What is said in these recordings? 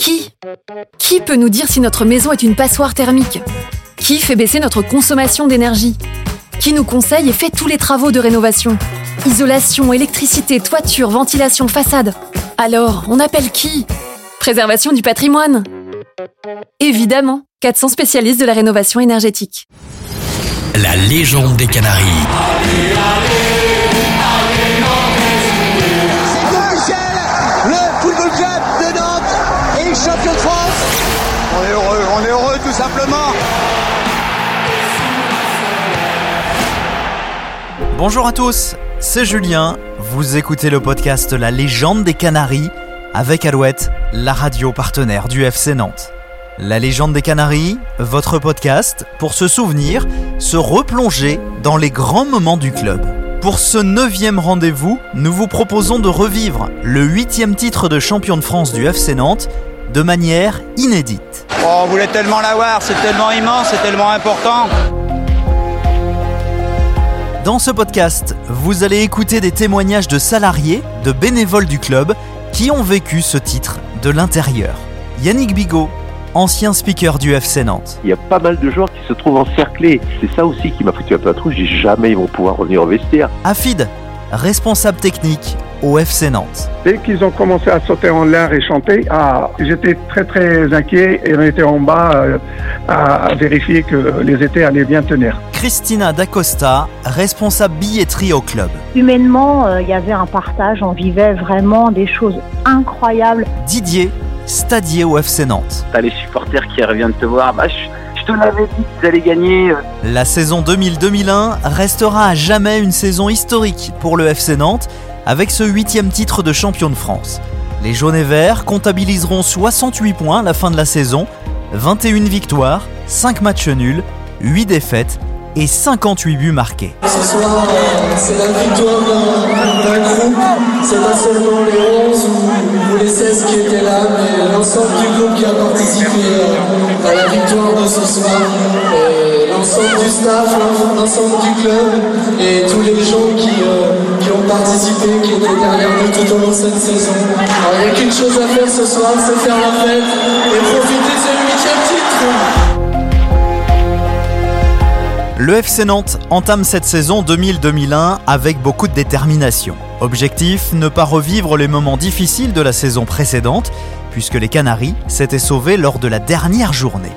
Qui Qui peut nous dire si notre maison est une passoire thermique Qui fait baisser notre consommation d'énergie Qui nous conseille et fait tous les travaux de rénovation Isolation, électricité, toiture, ventilation, façade. Alors, on appelle qui Préservation du patrimoine Évidemment, 400 spécialistes de la rénovation énergétique. La légende des Canaries. Champion de France. On est heureux, on est heureux tout simplement. Bonjour à tous, c'est Julien. Vous écoutez le podcast La légende des Canaries avec Alouette, la radio partenaire du FC Nantes. La légende des Canaries, votre podcast pour se souvenir, se replonger dans les grands moments du club. Pour ce neuvième rendez-vous, nous vous proposons de revivre le huitième titre de champion de France du FC Nantes de manière inédite. Oh, on voulait tellement l'avoir, c'est tellement immense, c'est tellement important. Dans ce podcast, vous allez écouter des témoignages de salariés, de bénévoles du club qui ont vécu ce titre de l'intérieur. Yannick Bigot, ancien speaker du FC Nantes. Il y a pas mal de joueurs qui se trouvent encerclés. C'est ça aussi qui m'a foutu un peu à trou. J'ai jamais ils vont pouvoir revenir au vestiaire. Afid, responsable technique au FC Nantes. Dès qu'ils ont commencé à sauter en l'air et chanter, ah, j'étais très très inquiet et on était en bas euh, à, à vérifier que les étés allaient bien tenir. Christina D'Acosta, responsable billetterie au club. Humainement, euh, il y avait un partage, on vivait vraiment des choses incroyables. Didier, stadier au FC Nantes. T'as les supporters qui reviennent te voir. Bah, je, je te l'avais dit qu'ils allaient gagner. La saison 2000-2001 restera à jamais une saison historique pour le FC Nantes avec ce huitième titre de champion de France. Les jaunes et verts comptabiliseront 68 points à la fin de la saison, 21 victoires, 5 matchs nuls, 8 défaites et 58 buts marqués. Ce soir, c'est la victoire d'un groupe. C'est pas seulement les 11 ou, les 16 qui étaient là, mais l'ensemble du groupe qui a participé euh, à la victoire de ce soir. L'ensemble du staff, l'ensemble du club et tous les gens qui, euh, participé, qui étaient derrière nous tout au long de cette saison. Il n'y a qu'une chose à faire ce soir, c'est faire la fête et profiter de ce huitième titre. Le FC Nantes entame cette saison 2000-2001 avec beaucoup de détermination. Objectif, ne pas revivre les moments difficiles de la saison précédente, puisque les Canaries s'étaient sauvés lors de la dernière journée.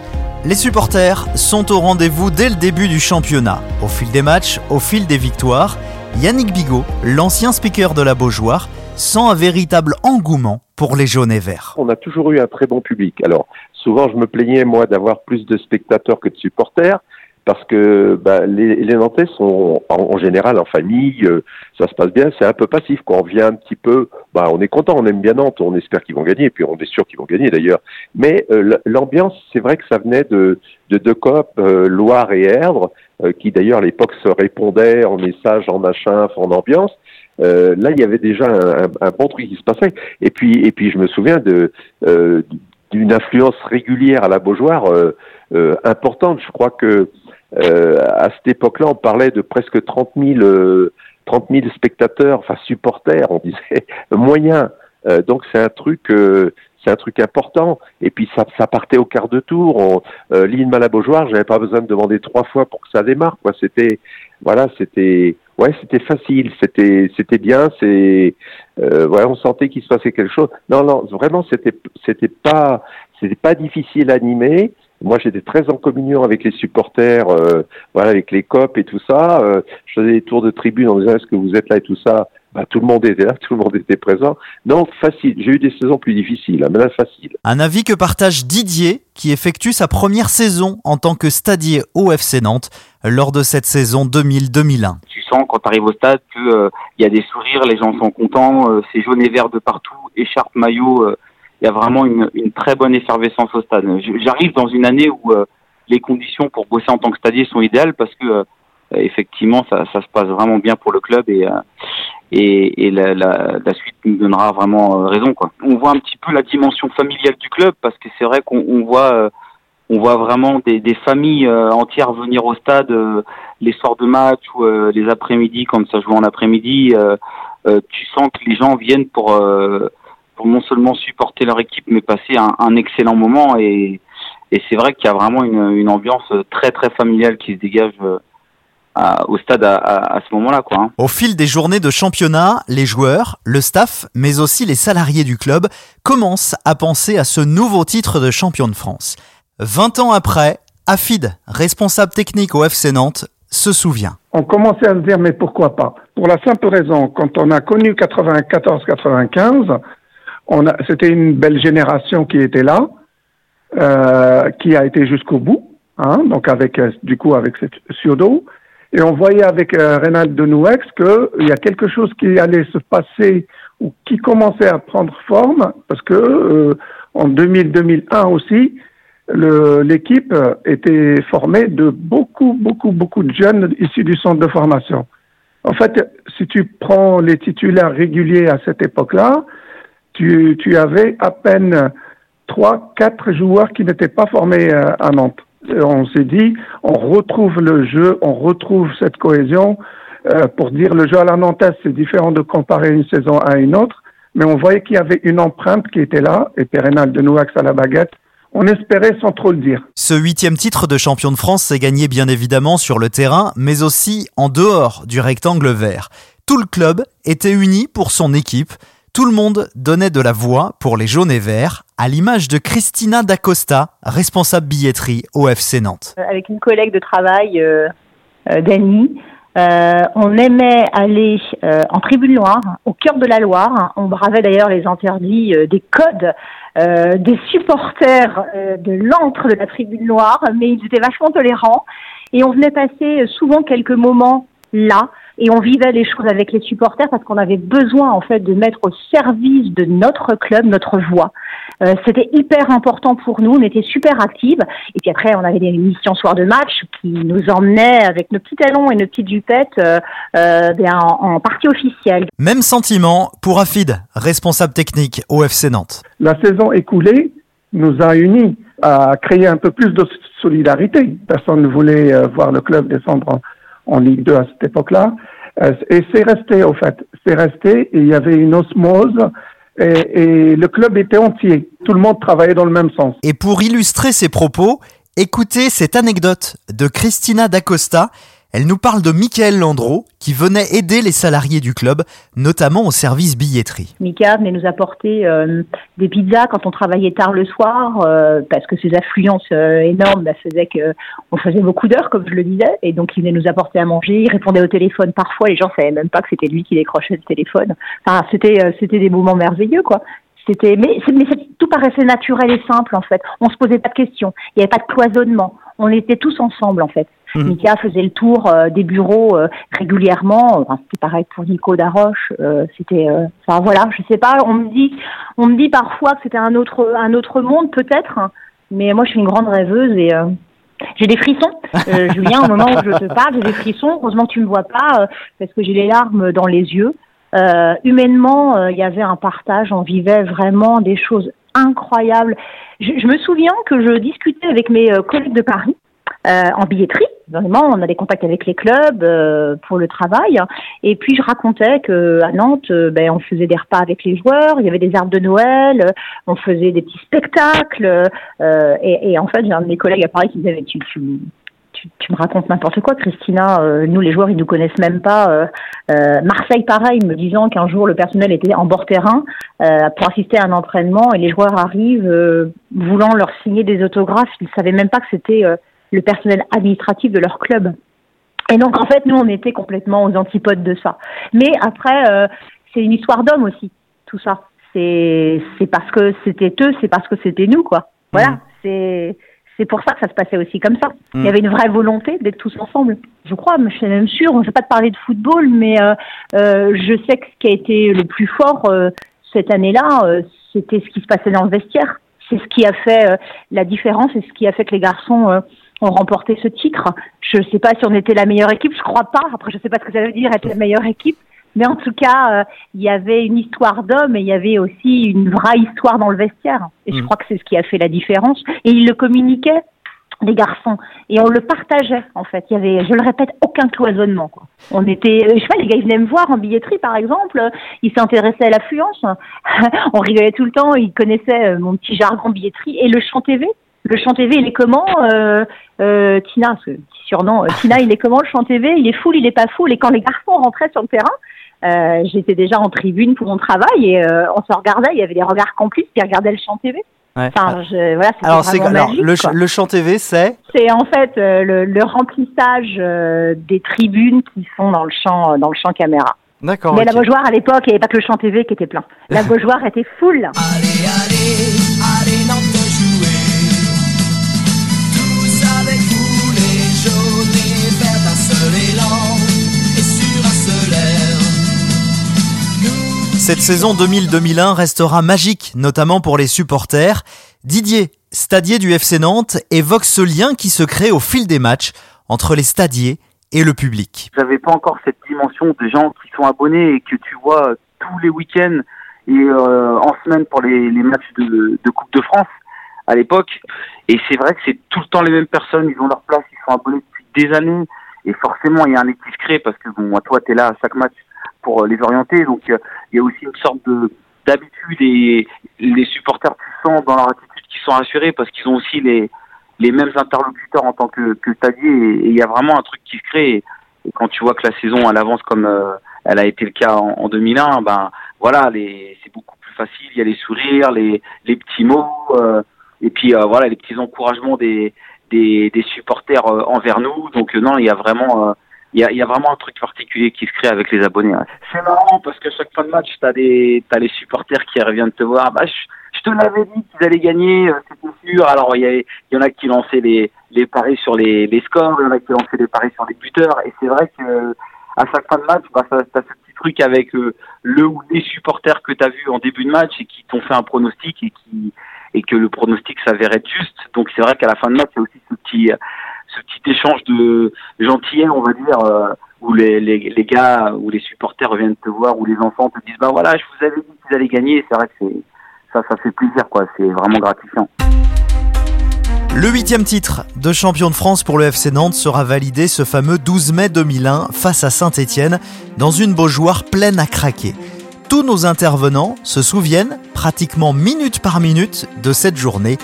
Les supporters sont au rendez-vous dès le début du championnat. Au fil des matchs, au fil des victoires, Yannick Bigot, l'ancien speaker de la Beaujoire, sent un véritable engouement pour les jaunes et verts. On a toujours eu un très bon public. Alors, souvent, je me plaignais, moi, d'avoir plus de spectateurs que de supporters. Parce que bah, les, les Nantais sont en, général en famille, euh, ça se passe bien, c'est un peu passif. Quand on vient un petit peu, bah, on est content, on aime bien Nantes, on espère qu'ils vont gagner, et puis on est sûr qu'ils vont gagner d'ailleurs. Mais euh, l'ambiance, c'est vrai que ça venait de, de deux copes, euh, Loire et Erdre, qui d'ailleurs à l'époque se répondaient en messages, en machin, en ambiance. Euh, là, il y avait déjà un, un- un bon truc qui se passait. Et puis, et puis, je me souviens de euh, d'une influence régulière à la Beaujoire euh, euh, importante. Je crois que euh, à cette époque-là, on parlait de presque 30 000, euh, 30 000 spectateurs, enfin supporters, on disait moyens. Euh, donc c'est un truc, euh, c'est un truc important. Et puis ça, ça partait au quart de tour. On, euh, L'île Malabojoire, j'avais pas besoin de demander trois fois pour que ça démarre. Quoi, c'était, voilà, c'était, ouais, c'était facile, c'était, c'était bien. C'est, euh, ouais, on sentait qu'il se passait quelque chose. Non, non, vraiment, c'était, c'était pas, c'était pas difficile à animer. Moi, j'étais très en communion avec les supporters, euh, voilà, avec les copes et tout ça. Euh, je faisais des tours de tribune en disant est-ce que vous êtes là et tout ça? Bah, tout le monde était là, tout le monde était présent. Donc facile. J'ai eu des saisons plus difficiles, hein, mais là facile. Un avis que partage Didier, qui effectue sa première saison en tant que stadier au FC Nantes lors de cette saison 2000-2001. Tu sens quand tu arrives au stade que euh, il y a des sourires, les gens sont contents, euh, c'est jaune et vert de partout, écharpe, maillot. euh, Il y a vraiment une, une très bonne effervescence au stade. J'arrive dans une année où euh, les conditions pour bosser en tant que stadier sont idéales parce que euh, effectivement ça, ça se passe vraiment bien pour le club et euh, et, la, suite nous donnera vraiment euh, raison. On voit un petit peu la dimension familiale du club parce que c'est vrai qu'on on voit euh, on voit vraiment des, familles euh, entières venir au stade les soirs de match ou les après-midi quand ça joue en après-midi. tu sens que les gens viennent pour non seulement supporter leur équipe, mais passer un, excellent moment. Et, et c'est vrai qu'il y a vraiment une, une, ambiance très très familiale qui se dégage à, au stade à, à, à ce moment-là. Quoi, hein. Au fil des journées de championnat, les joueurs, le staff, mais aussi les salariés du club commencent à penser à ce nouveau titre de champion de France. 20 ans après, Afid, responsable technique au FC Nantes, se souvient. On commençait à se dire mais pourquoi pas? Pour la simple raison, quand on a connu 94-95, c'était une belle génération qui était là, euh, qui a été jusqu'au bout, hein, donc avec du coup avec cette Surdo, et on voyait avec euh, Reynald Denouex qu'il y a quelque chose qui allait se passer ou qui commençait à prendre forme, parce que euh, en 2000-2001 aussi, l'équipe était formée de beaucoup, beaucoup, beaucoup de jeunes issus du centre de formation. En fait, si tu prends les titulaires réguliers à cette époque-là, tu, tu, avais à peine trois, quatre joueurs qui n'étaient pas formés euh, à Nantes. On s'est dit, on retrouve le jeu, on retrouve cette cohésion. Euh, pour dire le jeu à la Nantes, c'est différent de comparer une saison à une autre, mais on voyait qu'il y avait une empreinte qui était là, et Pérénal de Nouax à la baguette, on espérait sans trop le dire. Ce huitième titre de champion de France s'est gagné bien évidemment sur le terrain, mais aussi en dehors du rectangle vert. Tout le club était uni pour son équipe. Tout le monde donnait de la voix pour les jaunes et verts, à l'image de Christina D'Acosta, responsable billetterie au FC Nantes. Euh, avec une collègue de travail, euh, euh, euh, on aimait aller en tribune noire, au cœur de la Loire. On bravait d'ailleurs les interdits des codes des supporters de l'antre de la tribune noire, mais ils étaient vachement tolérants. Et on venait passer souvent quelques moments là, et on vivait les choses avec les supporters parce qu'on avait besoin en fait de mettre au service de notre club notre voix. Euh, C'était hyper important pour nous, on était super actives. Et puis après, on avait des missions soir de match qui nous emmenaient avec nos petits talons et nos petites jupettes euh, euh, bien, en, en partie officielle. Même sentiment pour Afid, responsable technique au FC Nantes. La saison écoulée nous a unis à créer un peu plus de solidarité. Personne ne voulait euh, voir le club descendre en, en Ligue 2 à cette époque-là. Euh, et c'est resté, au fait. C'est resté il y avait une osmose et, et, le club était entier. Tout le monde travaillait dans le même sens. Et pour illustrer ses propos, écoutez cette anecdote de Christina D'Acosta. Elle nous parle de Michael Landreau, qui venait aider les salariés du club, notamment au service billetterie. Mika venait nous apporter euh, des pizzas quand on travaillait tard le soir, euh, parce que ces affluences euh, énormes bah, faisaient que on faisait beaucoup d'heures, comme je le disais, et donc il venait nous apporter à manger, il répondait au téléphone parfois, les gens savaient même pas que c'était lui qui décrochait le téléphone. Enfin, c'était des moments merveilleux, quoi. C'était, mais, tout paraissait naturel et simple en fait. On se posait pas de questions. Il n'y avait pas de cloisonnement. On était tous ensemble en fait. Mmh. Mika faisait le tour euh, des bureaux euh, régulièrement. Enfin, c'était pareil pour Nico Daroche. Euh, c'était, enfin voilà, je sais pas. On me dit, on me dit parfois que c'était un autre, un autre monde peut-être. Mais moi, je suis une grande rêveuse et j'ai des frissons, euh, Julien, au moment où je te parle, j'ai des frissons. Heureusement que tu me vois pas, euh, parce que j'ai les larmes dans les yeux. Euh, humainement, il y avait un partage, on vivait vraiment des choses incroyables. Je, je me souviens que je discutais avec mes collègues de Paris euh, en billetterie. Vraiment, on a des contacts avec les clubs euh, pour le travail. Et puis je racontais que à Nantes, euh, ben, on faisait des repas avec les joueurs, il y avait des arbres de Noël, on faisait des petits spectacles. Et, et, en fait, j'ai un de mes collègues à Paris qui disait tu, tu tu, tu, me racontes n'importe quoi, Christina. Euh, nous, les joueurs, ils nous connaissent même pas. Euh, euh, Marseille, pareil, me disant qu'un jour, le personnel était en bord terrain pour assister à un entraînement et les joueurs arrivent voulant leur signer des autographes. Ils savaient même pas que c'était le personnel administratif de leur club. Et donc, en fait, nous, on était complètement aux antipodes de ça. Mais après, c'est une histoire d'homme aussi, tout ça. C'est parce que c'était eux, c'est parce que c'était nous, quoi. Voilà, mmh. c'est c'est pour ça que ça se passait aussi comme ça. Mmh. Il y avait une vraie volonté d'être tous ensemble. Je crois, je suis même sûre, on ne va pas te parler de football, mais euh, euh, je sais que ce qui a été le plus fort euh, cette année-là, euh, c'était ce qui se passait dans le vestiaire. C'est ce qui a fait euh, la différence et ce qui a fait que les garçons euh, ont remporté ce titre. Je ne sais pas si on était la meilleure équipe, je crois pas. Après, je ne sais pas ce que ça veut dire être la meilleure équipe. Mais en tout cas, il y avait une histoire d'homme et il y avait aussi une vraie histoire dans le vestiaire. Et mmh. je crois que c'est ce qui a fait la différence. Et il le communiquait des garçons et on le partageait en fait. Il y avait, je le répète, aucun cloisonnement. Quoi. On était, je sais pas, les gars ils venaient me voir en billetterie par exemple, ils s'intéressaient à l'affluence, on rigolait tout le temps, ils connaissaient mon petit jargon billetterie et le chant TV. Le chant TV, il est comment euh, euh, Tina, ce petit surnom, euh, Tina, il est comment le chant TV Il est full, il est pas full. Et quand les garçons rentraient sur le terrain, euh, j'étais déjà en tribune pour mon travail et euh, on se regardait, il y avait des regards complices qui regardaient le chant TV. Ouais. Enfin, je, voilà, Alors, c'est vraiment alors, magique, le, le chant TV, c'est? C'est en fait euh, le, le remplissage euh, des tribunes qui sont dans le champ, dans le champ caméra. D'accord. Mais la Beaujoire, à l'époque, il n'y avait pas que le champ TV qui était plein. La Beaujoire était full. Allez, allez, allez, Nantes Cette saison 2000-2001 restera magique, notamment pour les supporters. Didier, stadier du FC Nantes, évoque ce lien qui se crée au fil des matchs entre les stadiers et le public. J'avais pas encore cette dimension de gens qui sont abonnés et que tu vois tous les week-ends et euh, en semaine pour les, matchs de, Coupe de France à l'époque. Et c'est vrai que c'est tout le temps les mêmes personnes, ils ont leur place, ils sont abonnés depuis des années. Et forcément, il y a un crée parce que bon, toi, tu es là à chaque match pour euh, les orienter. Donc, euh, il y a aussi une sorte de d'habitude et les supporters, sens dans leur attitude qu'ils sont assurés parce qu'ils ont aussi les les mêmes interlocuteurs en tant que, que stadier et il y a vraiment un truc qui se crée. Et, quand tu vois que la saison elle avance comme euh, elle a été le cas en, en 2001, ben voilà, c'est beaucoup plus facile. Il y a les sourires, les les petits mots et puis voilà les petits encouragements des des, des supporters envers nous. Donc non, il y a vraiment il y a, y a vraiment un truc particulier qui se crée avec les abonnés. ouais. C'est marrant parce que chaque fin de match, t'as des t'as les supporters qui reviennent te voir. Bah, je, je te l'avais dit qu'ils allaient gagner, euh, c'était sûr. Alors il y, a- y en a qui lançaient les les paris sur les les scores, il y en a qui lançaient des paris sur les buteurs. Et c'est vrai que à chaque fin de match, bah, t'as ce petit truc avec euh, le ou les supporters que t'as vu en début de match et qui t'ont fait un pronostic et qui et que le pronostic s'avère être juste. Donc c'est vrai qu'à la fin de match, il y a aussi ce petit ce petit échange de gentillesse, on va dire, euh, où les, les, les gars ou les supporters reviennent te voir, où les enfants te disent, bah voilà, je vous avais dit qu'ils allaient gagner. C'est vrai que ça, ça fait plaisir, quoi. C'est vraiment gratifiant. Le huitième titre de champion de France pour le FC Nantes sera validé ce fameux 12 mai 2001 face à Saint-Étienne dans une Beaujoire pleine à craquer. Tous nos intervenants se souviennent, pratiquement minute par minute, de cette journée.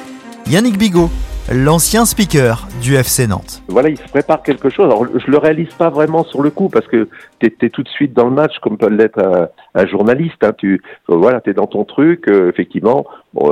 Yannick Bigot, l'ancien speaker du FC Nantes. voilà, il se prépare quelque chose. Alors, je le réalise pas vraiment sur le coup parce que tu es, tout de suite dans le match comme peut l'être un, journaliste. Hein. Tu voilà, es dans ton truc. euh, effectivement,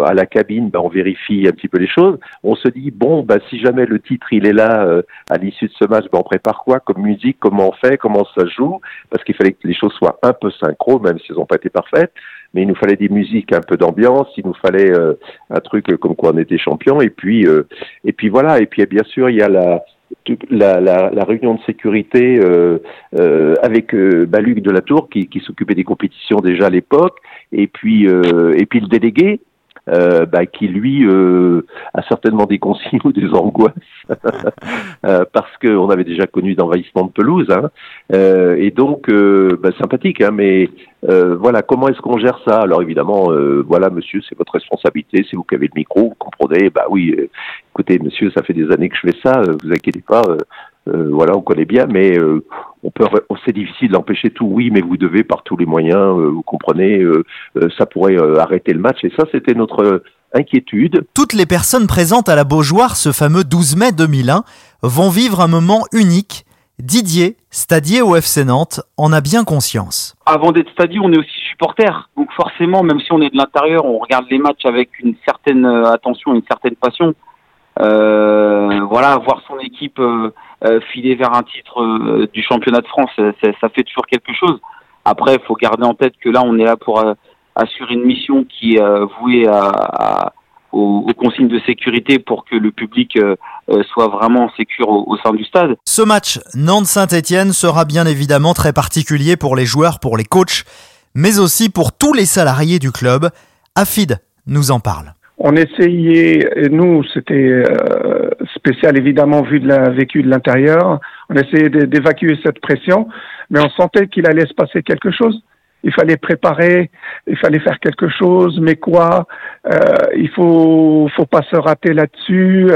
à la cabine, ben, on vérifie un petit peu les choses. On se dit bon, ben, si jamais le titre il est là euh, à l'issue de ce match, ben, on prépare quoi comme musique, comment on fait, comment ça joue, parce qu'il fallait que les choses soient un peu synchro, même si elles n'ont pas été parfaites. Mais il nous fallait des musiques, un peu d'ambiance. Il nous fallait euh, un truc comme quoi on était champion. Et puis euh, et puis voilà. Et puis bien sûr, il y a la la, la, la réunion de sécurité euh, euh, avec euh, bah, Luc Delatour qui, qui s'occupait des compétitions déjà à l'époque, et puis et puis le délégué euh, bah, qui lui euh, a certainement des consignes ou des angoisses euh, parce qu'on avait déjà connu d'envahissement de pelouse, hein. Euh, et donc bah, sympathique, hein, mais voilà comment est-ce qu'on gère ça? Alors évidemment, voilà monsieur, c'est votre responsabilité, c'est vous qui avez le micro, vous comprenez Bah oui, écoutez monsieur, ça fait des années que je fais ça, vous inquiétez pas. Euh, voilà, on connaît bien, mais euh, on peut, c'est difficile d'empêcher tout. Oui, mais vous devez par tous les moyens, euh, vous comprenez, euh, euh, ça pourrait euh, arrêter le match. Et ça, c'était notre inquiétude. Toutes les personnes présentes à la Beaujoire ce fameux 12 mai 2001 vont vivre un moment unique. Didier, stadier au FC Nantes, en a bien conscience. Avant d'être stadier, on est aussi supporter. Donc forcément, même si on est de l'intérieur, on regarde les matchs avec une certaine attention, une certaine passion. Euh, voilà, voir son équipe filer vers un titre euh, du championnat de France, euh, ça, fait toujours quelque chose. Après, il faut garder en tête que là, on est là pour euh, assurer une mission qui est euh, vouée à, aux, consignes de sécurité pour que le public euh, euh, soit vraiment sécure au, sein du stade. Ce match Nantes-Saint-Étienne sera bien évidemment très particulier pour les joueurs, pour les coachs, mais aussi pour tous les salariés du club. Afid nous en parle. On essayait, et nous, c'était euh, spécial évidemment vu de la, vécu de l'intérieur, on essayait d'évacuer cette pression, mais on sentait qu'il allait se passer quelque chose. Il fallait préparer, il fallait faire quelque chose, mais quoi euh, Il faut, faut pas se rater là-dessus.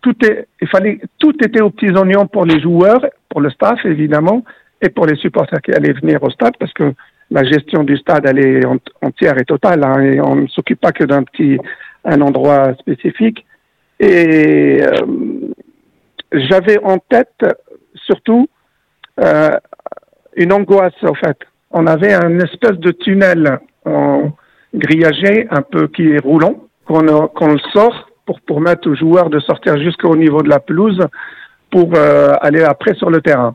tout est, il fallait, tout était aux petits oignons pour les joueurs, pour le staff évidemment, et pour les supporters qui allaient venir au stade, parce que la gestion du stade elle est entière et totale, hein, et on ne s'occupe pas que d'un petit, un endroit spécifique. Et euh, j'avais en tête surtout euh, une angoisse, en fait. On avait un espèce de tunnel en grillagé, un peu qui est roulant, qu'on qu'on sort pour permettre aux joueurs de sortir jusqu'au niveau de la pelouse pour euh, aller après sur le terrain,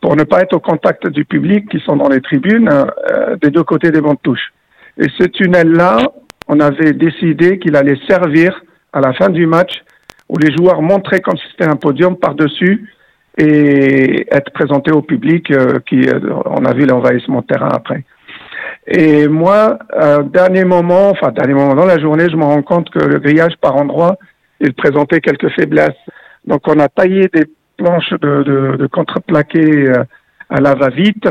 pour ne pas être au contact du public qui sont dans les tribunes euh, des deux côtés des bancs de touche. Et ce tunnel-là, on avait décidé qu'il allait servir à la fin du match où les joueurs montraient comme si c'était un podium par-dessus et être présentés au public euh, qui, on a vu l'envahissement de terrain après. Et moi, euh, dernier moment, enfin dernier moment dans la journée, je me rends compte que le grillage par endroit, il présentait quelques faiblesses. Donc on a taillé des planches de, de, de contreplaqué euh, à la va-vite,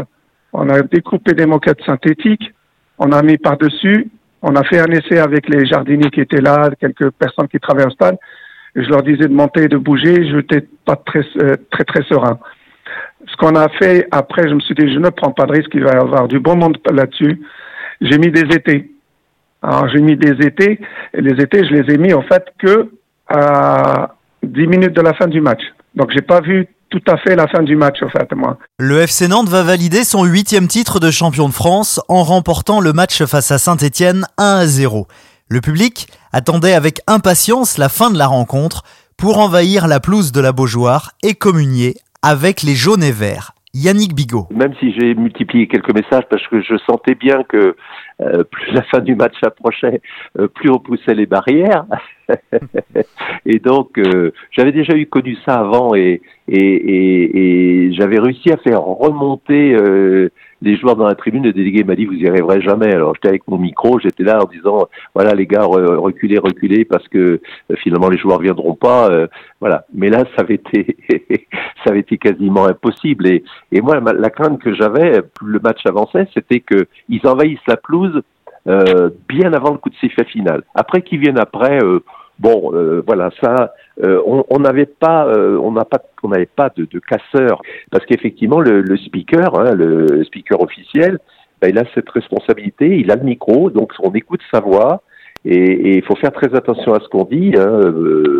on a découpé des moquettes synthétiques, on a mis par-dessus, on a fait un essai avec les jardiniers qui étaient là, quelques personnes qui travaillaient au stade, je leur disais de monter de bouger, je n'étais pas très, euh, très, très serein. Ce qu'on a fait après, je me suis dit, je ne prends pas de risque, il va y avoir du bon monde là-dessus. J'ai mis des étés. Alors, j'ai mis des étés, et les étés, je les ai mis, en fait, que à 10 minutes de la fin du match. Donc, j'ai pas vu tout à fait la fin du match, en fait, moi. Le FC Nantes va valider son huitième titre de champion de France en remportant le match face à Saint-Etienne 1 à 0. Le public attendait avec impatience la fin de la rencontre pour envahir la pelouse de la Beaujoire et communier avec les jaunes et verts. Yannick Bigot. Même si j'ai multiplié quelques messages parce que je sentais bien que euh, plus la fin du match approchait, euh, plus on poussait les barrières. et donc, euh, j'avais déjà eu connu ça avant et, et, et, et j'avais réussi à faire remonter les joueurs dans la tribune, le délégué m'a dit vous y arriverez jamais. Alors j'étais avec mon micro, j'étais là en disant voilà les gars reculez, reculez parce que euh, finalement les joueurs viendront pas. Euh, voilà. Mais là ça avait été ça avait été quasiment impossible. Et, et moi la crainte que j'avais, plus le match avançait, c'était que ils envahissent la pelouse euh, bien avant le coup de sifflet final. Après qu'ils viennent après. Bon, euh, voilà, ça, euh, on n'avait pas, euh, on n'a pas, on n'avait pas de, de casseur, parce qu'effectivement, le, le, speaker, hein, le speaker officiel, ben, il a cette responsabilité, il a le micro, donc on écoute sa voix, et il faut faire très attention à ce qu'on dit, hein,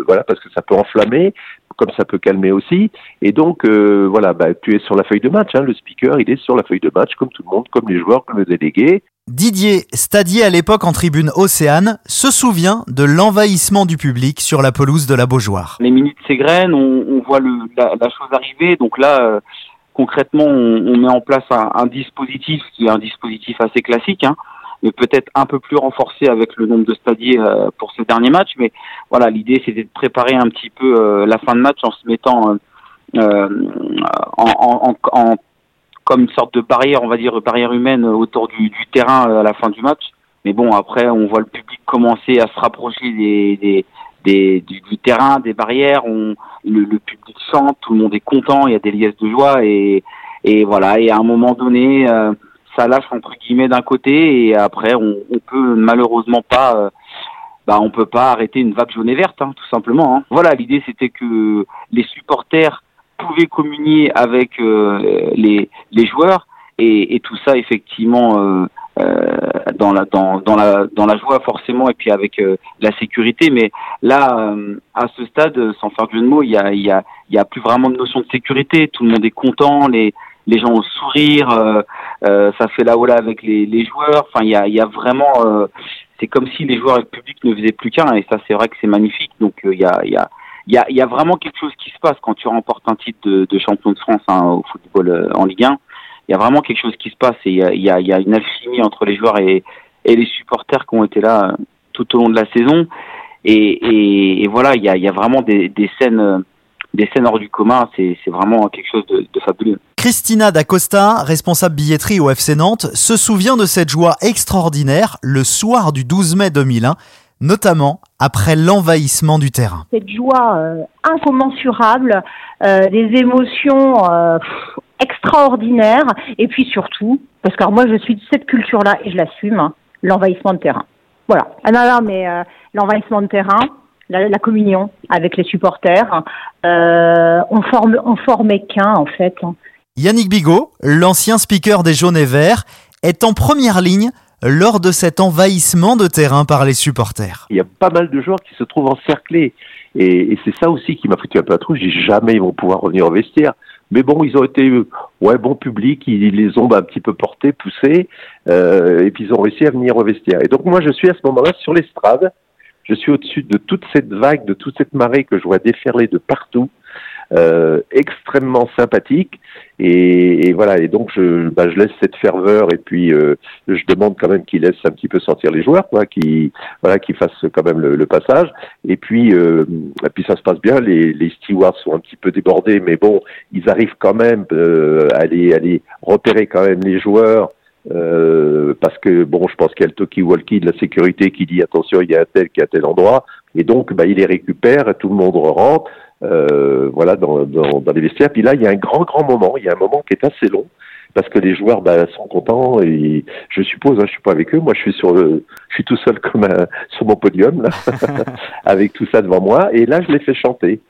voilà, parce que ça peut enflammer, comme ça peut calmer aussi. Et donc, voilà, bah, tu es sur la feuille de match. Hein, le speaker, il est sur la feuille de match, comme tout le monde, comme les joueurs, comme le délégué. Didier, stadier à l'époque en tribune Océane, se souvient de l'envahissement du public sur la pelouse de la Beaujoire. Les minutes s'égrènent, on, on voit le, la, chose arriver. Donc là, euh, concrètement, on, met en place un, dispositif qui est un dispositif assez classique, hein, mais peut-être un peu plus renforcé avec le nombre de stadiers euh, pour ce dernier match. Mais voilà, l'idée c'était de préparer un petit peu euh, la fin de match en se mettant en comme une sorte de barrière, on va dire barrière humaine autour du, du, terrain euh, à la fin du match. Mais bon, après, on voit le public commencer à se rapprocher des, des, des du, terrain, des barrières. On, le, le, public chante, tout le monde est content, il y a des liesses de joie et, et voilà. Et à un moment donné, euh, ça lâche entre guillemets d'un côté et après, on, on peut malheureusement pas. Euh, bah, on peut pas arrêter une vague jaune et verte, hein, tout simplement. Hein. Voilà, l'idée c'était que les supporters pouvait communier avec euh, les, les joueurs. Et, et, tout ça effectivement euh, euh, dans la dans, dans la dans la joie forcément et puis avec euh, la sécurité. Mais là euh, à ce stade sans faire de jeu de mots il y a il y a il y a plus vraiment de notion de sécurité. Tout le monde est content les les gens ont sourire ça fait la voilà avec les, les joueurs. Enfin il y a y a vraiment c'est comme si les joueurs et le public ne faisaient plus qu'un. Et ça c'est vrai que c'est magnifique. Donc il y a y a il y a, vraiment quelque chose qui se passe quand tu remportes un titre de, champion de France hein, au football euh, en Ligue 1. Il y a vraiment quelque chose qui se passe et il y a, une alchimie entre les joueurs et, les supporters qui ont été là euh, tout au long de la saison. Et, voilà, il y a, vraiment des, scènes, des scènes hors du commun. C'est vraiment quelque chose de, de fabuleux. Christina D'Acosta, responsable billetterie au FC Nantes, se souvient de cette joie extraordinaire le soir du 12 mai 2001 notamment après l'envahissement du terrain. Cette joie euh, incommensurable, euh, des émotions euh, extraordinaires, et puis surtout, parce que moi je suis de cette culture-là et je l'assume, hein, l'envahissement de terrain. Voilà. Ah non, non, mais l'envahissement de terrain, la, communion avec les supporters. On, forme, on formait qu'un en fait. Yannick Bigot, l'ancien speaker des Jaunes et Verts, est en première ligne lors de cet envahissement de terrain par les supporters. Il y a pas mal de joueurs qui se trouvent encerclés. Et, c'est ça aussi qui m'a foutu un peu à trou. J'ai jamais ils vont pouvoir revenir au vestiaire. Mais bon, ils ont été ouais bon public, ils les ont un petit peu portés, poussés, euh, et puis ils ont réussi à venir au vestiaire. Et donc moi, je suis à ce moment-là sur l'estrade. Je suis au-dessus de toute cette vague, de toute cette marée que je vois déferler de partout. Euh, extrêmement sympathique. Et, et, voilà et donc je, bah, je laisse cette ferveur et puis euh, je demande quand même qu'il laisse un petit peu sortir les joueurs quoi qui voilà qu'ils fassent quand même le, le passage. Et puis euh, et puis ça se passe bien. Les, les stewards sont un petit peu débordés mais bon ils arrivent quand même euh, à aller aller repérer quand même les joueurs euh, parce que bon, je pense qu'il y a le talkie-walkie de la sécurité qui dit attention, il y a un tel qui est à tel endroit, et donc bah, il les récupère, tout le monde rentre, euh, voilà, dans, dans, dans, les vestiaires. Puis là, il y a un grand, grand moment. Il y a un moment qui est assez long parce que les joueurs bah, sont contents et je suppose, hein, je suis pas avec eux, moi je suis sur le, je suis tout seul comme un, sur mon podium là, avec tout ça devant moi. Et là, je les fais chanter.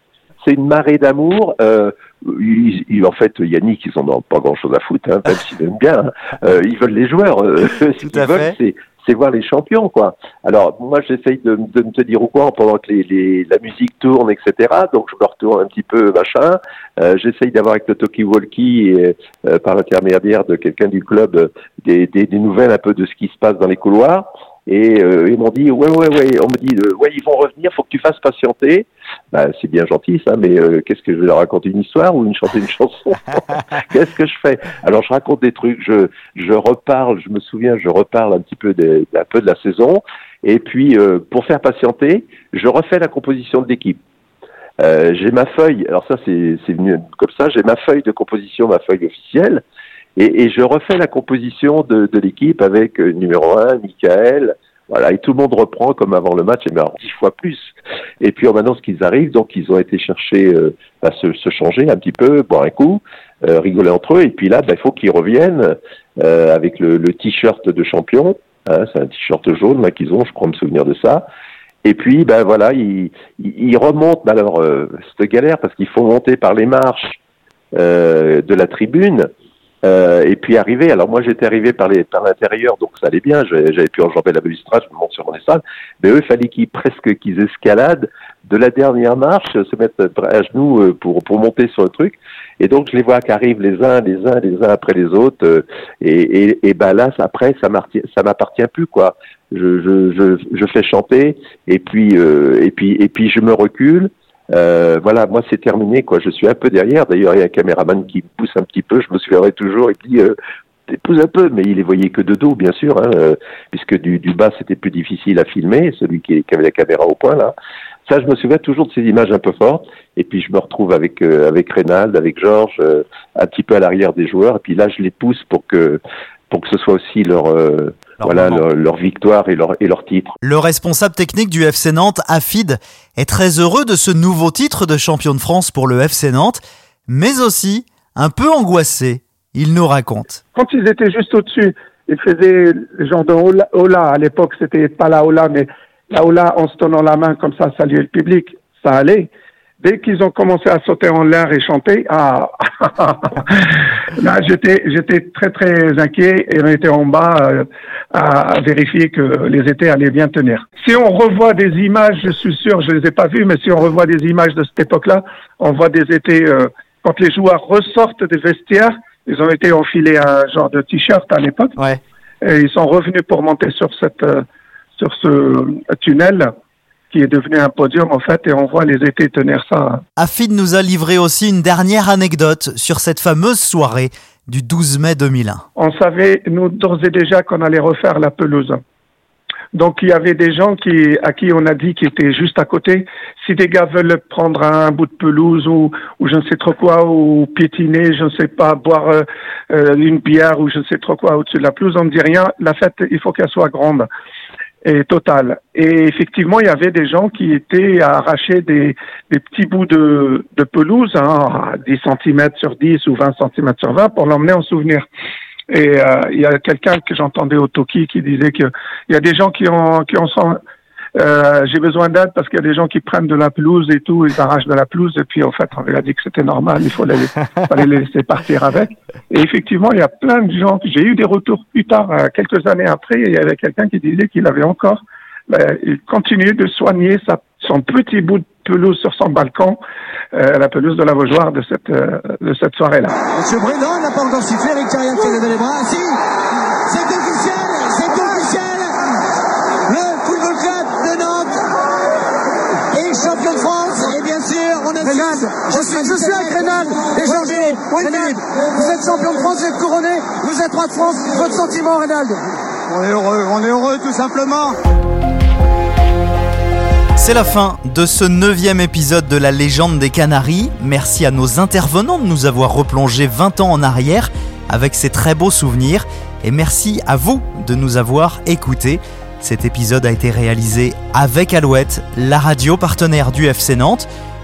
C'est une marée d'amour. Euh, en fait, Yannick, ils en ont pas grand-chose à foutre, hein, même s'ils aiment bien. Hein. Euh, ils veulent les joueurs. Euh, ce qu'ils veulent, c'est c'est voir les champions, quoi. Alors, moi, j'essaye de, de, me tenir au courant pendant que les, la musique tourne, etc. Donc, je me retourne un petit peu, machin. Euh, j'essaye d'avoir avec le talkie-walkie, euh, par l'intermédiaire de quelqu'un du club, des, des, des, nouvelles un peu de ce qui se passe dans les couloirs. Et euh, ils m'ont dit, ouais, ouais, ouais, on me dit, euh, ouais, ils vont revenir, faut que tu fasses patienter. Bah, c'est bien gentil ça, mais euh, qu'est-ce que je vais leur raconter une histoire ou une chanter une chanson Qu'est-ce que je fais Alors je raconte des trucs, je je reparle, je me souviens, je reparle un petit peu de, un peu de la saison, et puis euh, pour faire patienter, je refais la composition de l'équipe. Euh, j'ai ma feuille, alors ça c'est venu comme ça, j'ai ma feuille de composition, ma feuille officielle, et, et je refais la composition de, de l'équipe avec euh, numéro un, Michael, voilà, et tout le monde reprend comme avant le match, et bien dix fois plus. Et puis en ce qu'ils arrivent, donc ils ont été chercher euh, à se, se, changer un petit peu, boire un coup, euh, rigoler entre eux, et puis là, ben, il faut qu'ils reviennent euh, avec le, le t-shirt de champion. Hein, c'est un t-shirt jaune là qu'ils ont, je crois me souvenir de ça. Et puis, ben voilà, ils, ils remontent. Ben, alors, euh, c'est galère parce qu'il faut monter par les marches euh, de la tribune. Euh, et puis arriver, alors moi j'étais arrivé par l'intérieur, donc ça allait bien, j'avais pu enjamber la balustrade, je me monte sur mon estrade, mais eux, il fallait qu'ils presque qu'ils escaladent de la dernière marche, se mettre à genoux euh, pour monter sur le truc. Et donc je les vois qui arrivent les uns, les uns, les uns après les autres, euh, et, ben là après ça m'appartient plus quoi. Je, fais chanter et puis je me recule. Euh, voilà, moi c'est terminé quoi. Je suis un peu derrière. D'ailleurs, il y a un caméraman qui pousse un petit peu. Je me souviendrai toujours. Il dit euh, pousse un peu, mais il les voyait que de dos, bien sûr, hein, euh, puisque du, du bas c'était plus difficile à filmer. Celui qui, qui, avait la caméra au point là. Ça, je me souviens toujours de ces images un peu fortes. Et puis je me retrouve avec euh, avec Reynald, avec Georges, euh, un petit peu à l'arrière des joueurs. Et puis là, je les pousse pour que pour que ce soit aussi leur euh, leur voilà leur, leur, victoire et leur et leur titre. Le responsable technique du FC Nantes, Afid, est très heureux de ce nouveau titre de champion de France pour le FC Nantes, mais aussi un peu angoissé. Il nous raconte. Quand ils étaient juste au-dessus, ils faisaient le genre de hola. À l'époque, c'était pas la hola, mais la hola en se tenant la main comme ça, saluer le public. Ça allait. Dès qu'ils ont commencé à sauter en l'air et chanter, ah, là, j'étais, j'étais très très inquiet et on était en bas euh, à, vérifier que les étés allaient bien tenir. Si on revoit des images, je suis sûr, je les ai pas vues, mais si on revoit des images de cette époque-là, on voit des étés euh, quand les joueurs ressortent des vestiaires, ils ont été enfilés un genre de t-shirt à l'époque, ouais. et ils sont revenus pour monter sur cette euh, sur ce tunnel qui est devenu un podium en fait et on voit les étés tenir ça. Afid nous a livré aussi une dernière anecdote sur cette fameuse soirée du 12 mai 2001. On savait nous d'ores et déjà qu'on allait refaire la pelouse. Donc il y avait des gens qui à qui on a dit qu'ils étaient juste à côté. Si des gars veulent prendre un bout de pelouse ou, ou je ne sais trop quoi ou piétiner, je ne sais pas, boire euh, une bière ou je ne sais trop quoi au-dessus de la pelouse, on ne dit rien. La fête, il faut qu'elle soit grande et. Et effectivement, il y avait des gens qui étaient à arracher des, des petits bouts de, de pelouse, hein, 10 cm sur 10 ou 20 cm sur 20, pour l'emmener en souvenir. Et euh, il y a quelqu'un que j'entendais au Toki qui disait que il y a des gens qui ont qui ont Euh, j'ai besoin d'aide parce qu'il y a des gens qui prennent de la pelouse et tout, ils arrachent de la pelouse et puis en fait on lui a dit que c'était normal, il faut les, fallait les laisser partir avec. Et effectivement, il y a plein de gens. J'ai eu des retours plus tard, euh, quelques années après, il y avait quelqu'un qui disait qu'il avait encore, ben, il continuait de soigner sa, son petit bout de pelouse sur son balcon, euh, la pelouse de la Vaugeoire de cette euh, de cette soirée-là. Monsieur Bruno n'a pas encore sifflé, Eric Thierry a levé les bras. Si, c'est officiel, c'est officiel. Je suis, je suis et Georges. Reynald, vous êtes champion de France, vous êtes couronné, vous êtes roi de France. Votre sentiment, Reynald? On est heureux, on est heureux tout simplement. C'est la fin de ce neuvième épisode de la légende des Canaries. Merci à nos intervenants de nous avoir replongé 20 ans en arrière avec ces très beaux souvenirs. Et merci à vous de nous avoir écoutés. Cet épisode a été réalisé avec Alouette, la radio partenaire du FC Nantes.